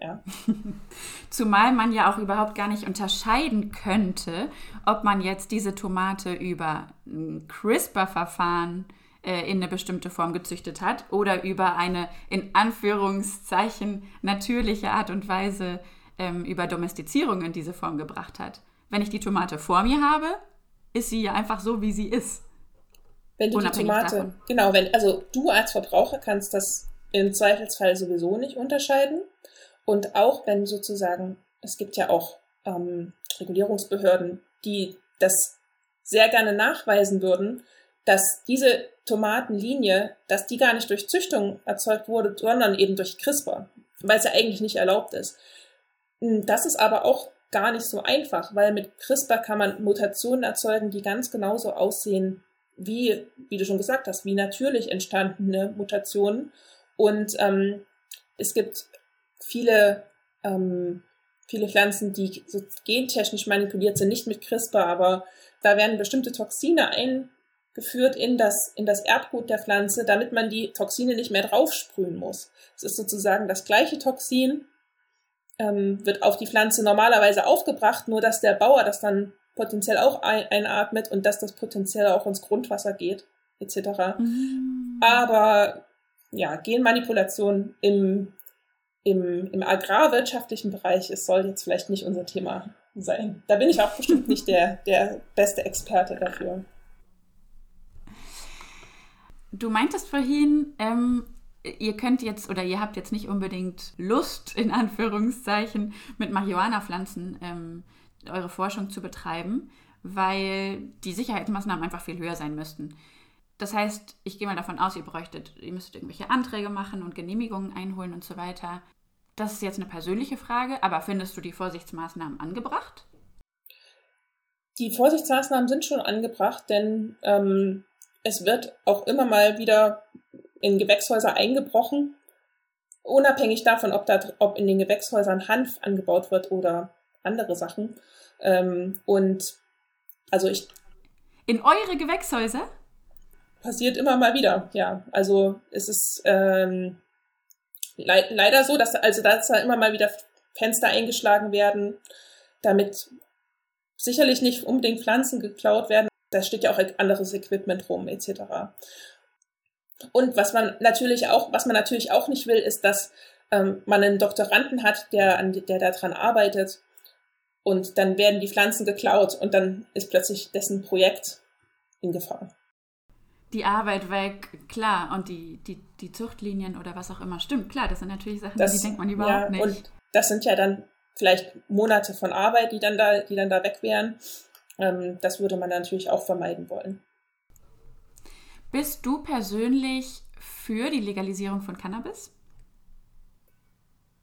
Ja. Zumal man ja auch überhaupt gar nicht unterscheiden könnte, ob man jetzt diese Tomate über ein CRISPR-Verfahren äh, in eine bestimmte Form gezüchtet hat oder über eine in Anführungszeichen natürliche Art und Weise ähm, über Domestizierung in diese Form gebracht hat. Wenn ich die Tomate vor mir habe, ist sie ja einfach so, wie sie ist. Wenn du die Tomate, davon. genau, wenn, also du als Verbraucher kannst das im Zweifelsfall sowieso nicht unterscheiden. Und auch wenn sozusagen, es gibt ja auch ähm, Regulierungsbehörden, die das sehr gerne nachweisen würden, dass diese Tomatenlinie, dass die gar nicht durch Züchtung erzeugt wurde, sondern eben durch CRISPR, weil es ja eigentlich nicht erlaubt ist. Hm, das ist aber auch gar nicht so einfach, weil mit CRISPR kann man Mutationen erzeugen, die ganz genauso aussehen wie, wie du schon gesagt hast, wie natürlich entstandene Mutationen und ähm, es gibt viele, ähm, viele Pflanzen, die so gentechnisch manipuliert sind, nicht mit CRISPR, aber da werden bestimmte Toxine eingeführt in das, in das Erbgut der Pflanze, damit man die Toxine nicht mehr draufsprühen muss. Es ist sozusagen das gleiche Toxin, ähm, wird auf die Pflanze normalerweise aufgebracht, nur dass der Bauer das dann potenziell auch ein, einatmet und dass das potenziell auch ins Grundwasser geht, etc. Mhm. Aber ja, Genmanipulation im, im, im agrarwirtschaftlichen Bereich es soll jetzt vielleicht nicht unser Thema sein. Da bin ich auch bestimmt nicht der, der beste Experte dafür. Du meintest vorhin, ähm, ihr könnt jetzt oder ihr habt jetzt nicht unbedingt Lust, in Anführungszeichen, mit Marihuana-Pflanzen ähm, eure Forschung zu betreiben, weil die Sicherheitsmaßnahmen einfach viel höher sein müssten. Das heißt, ich gehe mal davon aus, ihr bräuchtet, ihr müsstet irgendwelche Anträge machen und Genehmigungen einholen und so weiter. Das ist jetzt eine persönliche Frage, aber findest du die Vorsichtsmaßnahmen angebracht? Die Vorsichtsmaßnahmen sind schon angebracht, denn ähm, es wird auch immer mal wieder in Gewächshäuser eingebrochen, unabhängig davon, ob, da, ob in den Gewächshäusern Hanf angebaut wird oder andere Sachen. Ähm, und also ich. In eure Gewächshäuser? Passiert immer mal wieder, ja. Also es ist ähm, le leider so, dass also dass da immer mal wieder Fenster eingeschlagen werden, damit sicherlich nicht unbedingt Pflanzen geklaut werden. Da steht ja auch anderes Equipment rum, etc. Und was man natürlich auch, was man natürlich auch nicht will, ist, dass ähm, man einen Doktoranden hat, der an der daran arbeitet und dann werden die Pflanzen geklaut und dann ist plötzlich dessen Projekt in Gefahr die Arbeit weg, klar, und die, die, die Zuchtlinien oder was auch immer, stimmt, klar, das sind natürlich Sachen, das, die denkt man überhaupt ja, nicht. Und das sind ja dann vielleicht Monate von Arbeit, die dann da, die dann da weg wären. Ähm, das würde man natürlich auch vermeiden wollen. Bist du persönlich für die Legalisierung von Cannabis?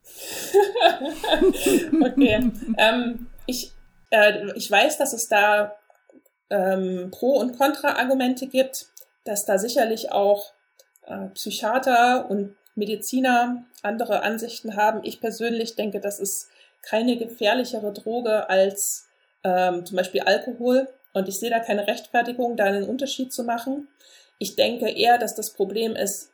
okay. ähm, ich, äh, ich weiß, dass es da ähm, Pro- und Kontra-Argumente gibt dass da sicherlich auch äh, Psychiater und Mediziner andere Ansichten haben. Ich persönlich denke, das ist keine gefährlichere Droge als ähm, zum Beispiel Alkohol. Und ich sehe da keine Rechtfertigung, da einen Unterschied zu machen. Ich denke eher, dass das Problem ist,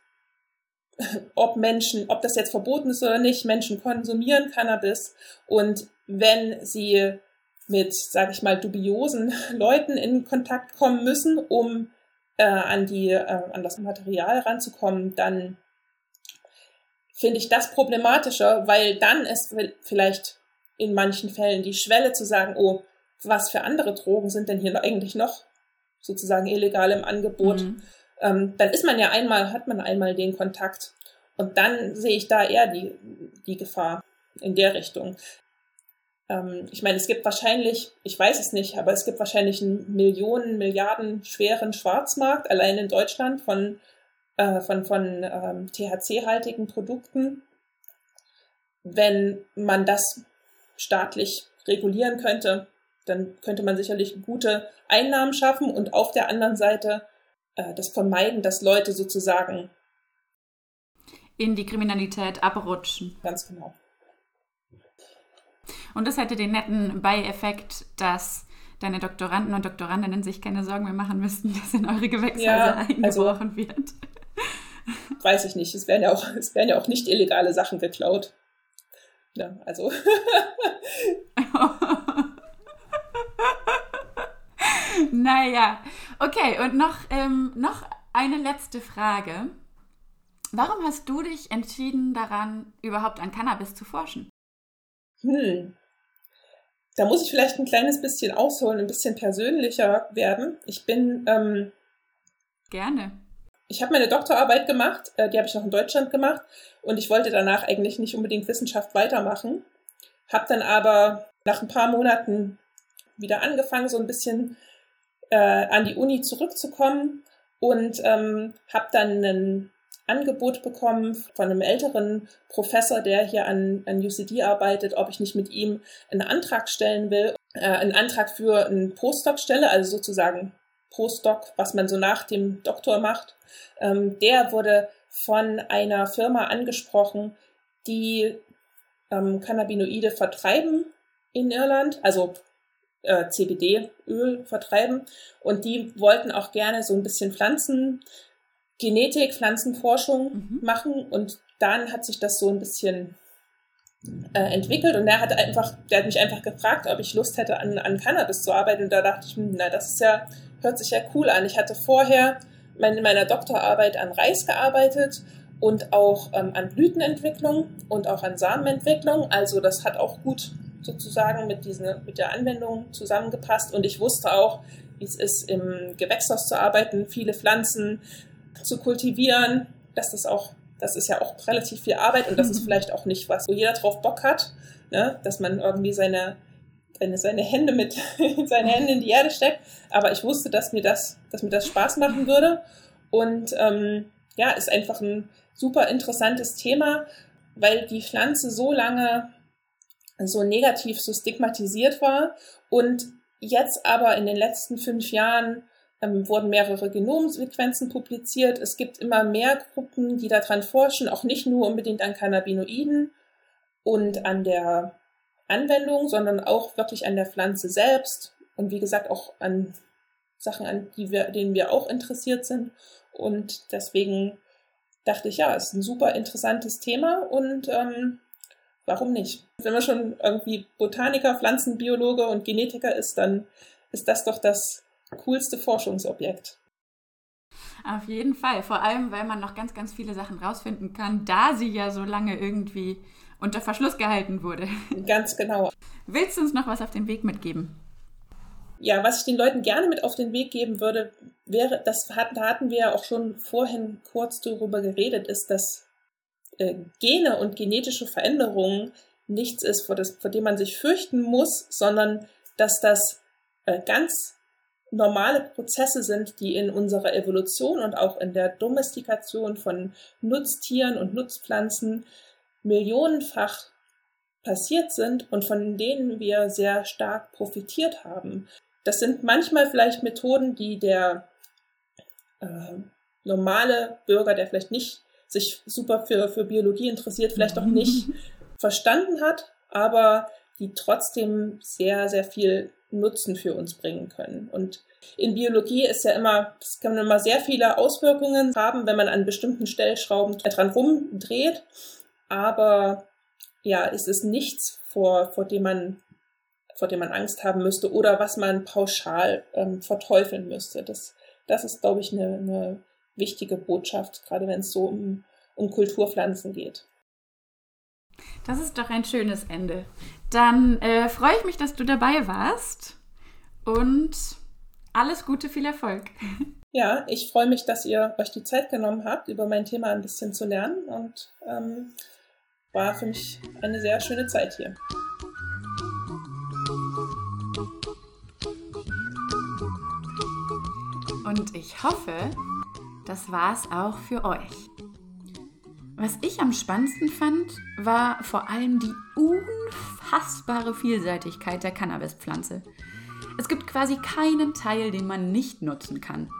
ob Menschen, ob das jetzt verboten ist oder nicht, Menschen konsumieren Cannabis und wenn sie mit, sage ich mal, dubiosen Leuten in Kontakt kommen müssen, um äh, an, die, äh, an das Material ranzukommen, dann finde ich das problematischer, weil dann ist vielleicht in manchen Fällen die Schwelle zu sagen, oh, was für andere Drogen sind denn hier eigentlich noch sozusagen illegal im Angebot? Mhm. Ähm, dann ist man ja einmal, hat man einmal den Kontakt. Und dann sehe ich da eher die, die Gefahr in der Richtung. Ähm, ich meine, es gibt wahrscheinlich, ich weiß es nicht, aber es gibt wahrscheinlich einen Millionen, Milliarden schweren Schwarzmarkt allein in Deutschland von, äh, von, von ähm, THC-haltigen Produkten. Wenn man das staatlich regulieren könnte, dann könnte man sicherlich gute Einnahmen schaffen und auf der anderen Seite äh, das vermeiden, dass Leute sozusagen in die Kriminalität abrutschen. Ganz genau. Und das hätte den netten Beieffekt, dass deine Doktoranden und Doktorandinnen sich keine Sorgen mehr machen müssten, dass in eure Gewächshäuser ja, also eingebrochen also, wird. Weiß ich nicht. Es werden ja auch, es werden ja auch nicht illegale Sachen geklaut. Ja, also. naja, okay, und noch, ähm, noch eine letzte Frage. Warum hast du dich entschieden, daran überhaupt an Cannabis zu forschen? Hm. Da muss ich vielleicht ein kleines bisschen ausholen, ein bisschen persönlicher werden. Ich bin. Ähm, Gerne. Ich habe meine Doktorarbeit gemacht, äh, die habe ich noch in Deutschland gemacht und ich wollte danach eigentlich nicht unbedingt Wissenschaft weitermachen. Habe dann aber nach ein paar Monaten wieder angefangen, so ein bisschen äh, an die Uni zurückzukommen und ähm, habe dann einen Angebot bekommen von einem älteren Professor, der hier an, an UCD arbeitet, ob ich nicht mit ihm einen Antrag stellen will, äh, einen Antrag für eine Postdoc-Stelle, also sozusagen Postdoc, was man so nach dem Doktor macht. Ähm, der wurde von einer Firma angesprochen, die ähm, Cannabinoide vertreiben in Irland, also äh, CBD-Öl vertreiben. Und die wollten auch gerne so ein bisschen Pflanzen Genetik, Pflanzenforschung mhm. machen und dann hat sich das so ein bisschen äh, entwickelt und der hat einfach, der hat mich einfach gefragt, ob ich Lust hätte, an, an Cannabis zu arbeiten. Und da dachte ich, hm, na, das ist ja, hört sich ja cool an. Ich hatte vorher in meiner Doktorarbeit an Reis gearbeitet und auch ähm, an Blütenentwicklung und auch an Samenentwicklung. Also das hat auch gut sozusagen mit, diesen, mit der Anwendung zusammengepasst. Und ich wusste auch, wie es ist, im Gewächshaus zu arbeiten, viele Pflanzen zu kultivieren, dass das auch das ist ja auch relativ viel Arbeit und das ist mhm. vielleicht auch nicht was, wo jeder drauf Bock hat, ne? dass man irgendwie seine, seine, seine Hände mit, seine Hände in die Erde steckt. Aber ich wusste, dass mir das, dass mir das Spaß machen würde. Und ähm, ja, ist einfach ein super interessantes Thema, weil die Pflanze so lange so negativ, so stigmatisiert war und jetzt aber in den letzten fünf Jahren ähm, wurden mehrere Genomsequenzen publiziert. Es gibt immer mehr Gruppen, die daran forschen, auch nicht nur unbedingt an Cannabinoiden und an der Anwendung, sondern auch wirklich an der Pflanze selbst und wie gesagt auch an Sachen, an die wir, denen wir auch interessiert sind. Und deswegen dachte ich, ja, es ist ein super interessantes Thema und ähm, warum nicht? Wenn man schon irgendwie Botaniker, Pflanzenbiologe und Genetiker ist, dann ist das doch das coolste Forschungsobjekt. Auf jeden Fall. Vor allem, weil man noch ganz, ganz viele Sachen rausfinden kann, da sie ja so lange irgendwie unter Verschluss gehalten wurde. Ganz genau. Willst du uns noch was auf den Weg mitgeben? Ja, was ich den Leuten gerne mit auf den Weg geben würde, wäre, das hatten, da hatten wir ja auch schon vorhin kurz darüber geredet, ist, dass äh, Gene und genetische Veränderungen nichts ist, vor, das, vor dem man sich fürchten muss, sondern dass das äh, ganz normale Prozesse sind, die in unserer Evolution und auch in der Domestikation von Nutztieren und Nutzpflanzen millionenfach passiert sind und von denen wir sehr stark profitiert haben. Das sind manchmal vielleicht Methoden, die der äh, normale Bürger, der vielleicht nicht sich super für, für Biologie interessiert, vielleicht auch nicht verstanden hat, aber die trotzdem sehr, sehr viel Nutzen für uns bringen können. Und in Biologie ist ja immer, es kann immer sehr viele Auswirkungen haben, wenn man an bestimmten Stellschrauben dran rumdreht. Aber ja, es ist nichts, vor, vor dem man vor dem man Angst haben müsste oder was man pauschal ähm, verteufeln müsste. Das, das ist, glaube ich, eine, eine wichtige Botschaft, gerade wenn es so um, um Kulturpflanzen geht. Das ist doch ein schönes Ende. Dann äh, freue ich mich, dass du dabei warst und alles Gute, viel Erfolg. Ja, ich freue mich, dass ihr euch die Zeit genommen habt, über mein Thema ein bisschen zu lernen und ähm, war für mich eine sehr schöne Zeit hier. Und ich hoffe, das war es auch für euch. Was ich am spannendsten fand, war vor allem die unfassbare Vielseitigkeit der Cannabispflanze. Es gibt quasi keinen Teil, den man nicht nutzen kann.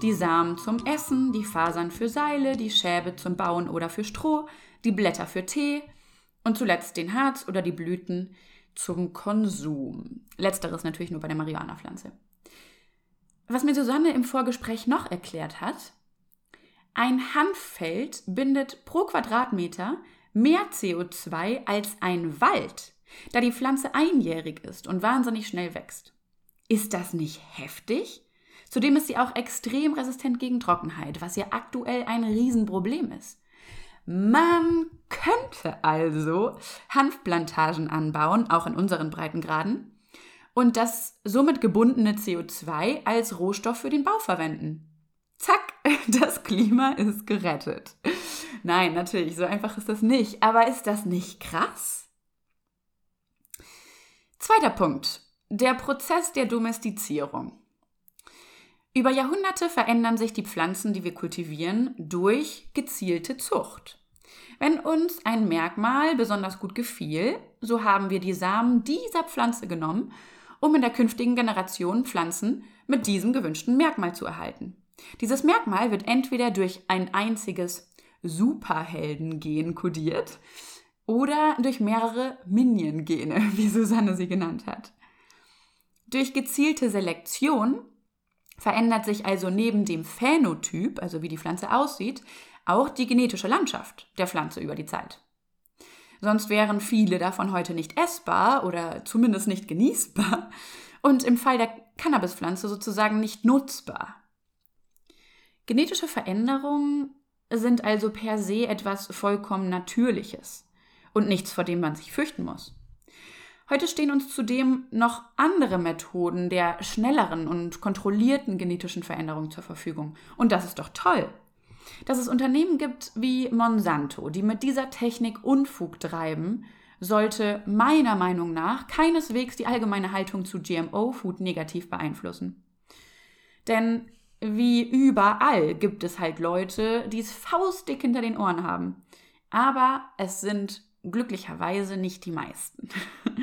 Die Samen zum Essen, die Fasern für Seile, die Schäbe zum Bauen oder für Stroh, die Blätter für Tee und zuletzt den Harz oder die Blüten zum Konsum. Letzteres natürlich nur bei der Marihuana-Pflanze. Was mir Susanne im Vorgespräch noch erklärt hat, ein Hanffeld bindet pro Quadratmeter mehr CO2 als ein Wald, da die Pflanze einjährig ist und wahnsinnig schnell wächst. Ist das nicht heftig? Zudem ist sie auch extrem resistent gegen Trockenheit, was ja aktuell ein Riesenproblem ist. Man könnte also Hanfplantagen anbauen, auch in unseren Breitengraden, und das somit gebundene CO2 als Rohstoff für den Bau verwenden. Zack, das Klima ist gerettet. Nein, natürlich, so einfach ist das nicht. Aber ist das nicht krass? Zweiter Punkt. Der Prozess der Domestizierung. Über Jahrhunderte verändern sich die Pflanzen, die wir kultivieren, durch gezielte Zucht. Wenn uns ein Merkmal besonders gut gefiel, so haben wir die Samen dieser Pflanze genommen, um in der künftigen Generation Pflanzen mit diesem gewünschten Merkmal zu erhalten. Dieses Merkmal wird entweder durch ein einziges Superhelden-Gen kodiert oder durch mehrere Minion-Gene, wie Susanne sie genannt hat. Durch gezielte Selektion verändert sich also neben dem Phänotyp, also wie die Pflanze aussieht, auch die genetische Landschaft der Pflanze über die Zeit. Sonst wären viele davon heute nicht essbar oder zumindest nicht genießbar und im Fall der Cannabispflanze sozusagen nicht nutzbar. Genetische Veränderungen sind also per se etwas vollkommen Natürliches und nichts, vor dem man sich fürchten muss. Heute stehen uns zudem noch andere Methoden der schnelleren und kontrollierten genetischen Veränderung zur Verfügung. Und das ist doch toll. Dass es Unternehmen gibt wie Monsanto, die mit dieser Technik Unfug treiben, sollte meiner Meinung nach keineswegs die allgemeine Haltung zu GMO-Food negativ beeinflussen. Denn wie überall gibt es halt Leute, die es faustdick hinter den Ohren haben. Aber es sind glücklicherweise nicht die meisten.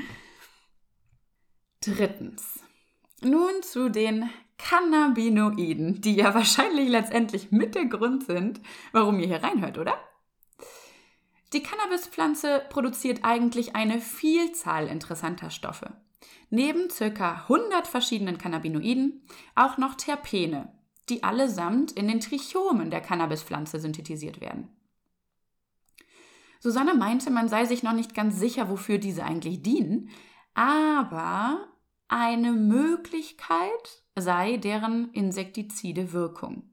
Drittens. Nun zu den Cannabinoiden, die ja wahrscheinlich letztendlich mit der Grund sind, warum ihr hier reinhört, oder? Die Cannabispflanze produziert eigentlich eine Vielzahl interessanter Stoffe. Neben ca. 100 verschiedenen Cannabinoiden auch noch Terpene, die allesamt in den Trichomen der Cannabispflanze synthetisiert werden. Susanne meinte, man sei sich noch nicht ganz sicher, wofür diese eigentlich dienen, aber eine Möglichkeit sei deren insektizide Wirkung.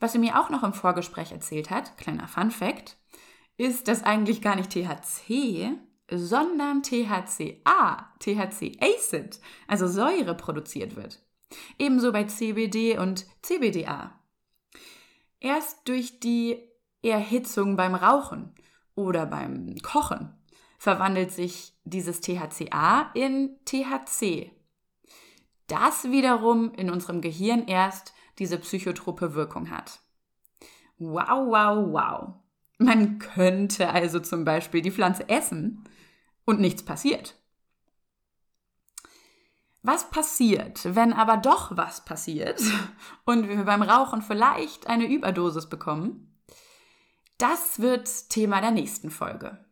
Was sie mir auch noch im Vorgespräch erzählt hat, kleiner Fun fact, ist, dass eigentlich gar nicht THC, sondern THCA, THC-Acid, also Säure produziert wird. Ebenso bei CBD und CBDA. Erst durch die Erhitzung beim Rauchen oder beim Kochen verwandelt sich dieses THCA in THC. Das wiederum in unserem Gehirn erst diese psychotrope Wirkung hat. Wow, wow, wow. Man könnte also zum Beispiel die Pflanze essen und nichts passiert. Was passiert, wenn aber doch was passiert und wir beim Rauchen vielleicht eine Überdosis bekommen? Das wird Thema der nächsten Folge.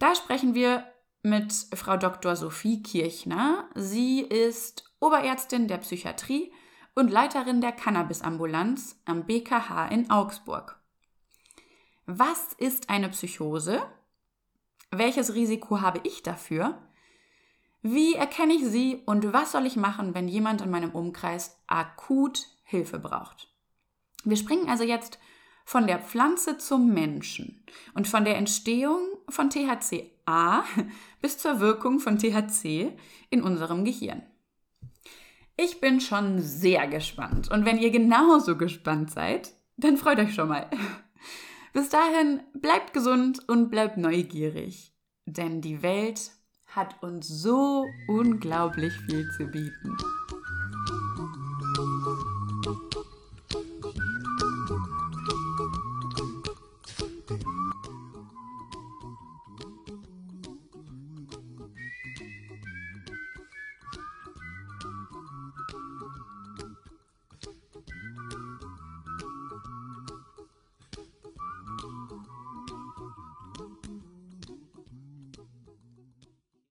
Da sprechen wir mit Frau Dr. Sophie Kirchner. Sie ist Oberärztin der Psychiatrie und Leiterin der Cannabisambulanz am BKH in Augsburg. Was ist eine Psychose? Welches Risiko habe ich dafür? Wie erkenne ich sie und was soll ich machen, wenn jemand in meinem Umkreis akut Hilfe braucht? Wir springen also jetzt von der Pflanze zum Menschen und von der Entstehung von THCA bis zur Wirkung von THC in unserem Gehirn. Ich bin schon sehr gespannt und wenn ihr genauso gespannt seid, dann freut euch schon mal. Bis dahin bleibt gesund und bleibt neugierig, denn die Welt hat uns so unglaublich viel zu bieten.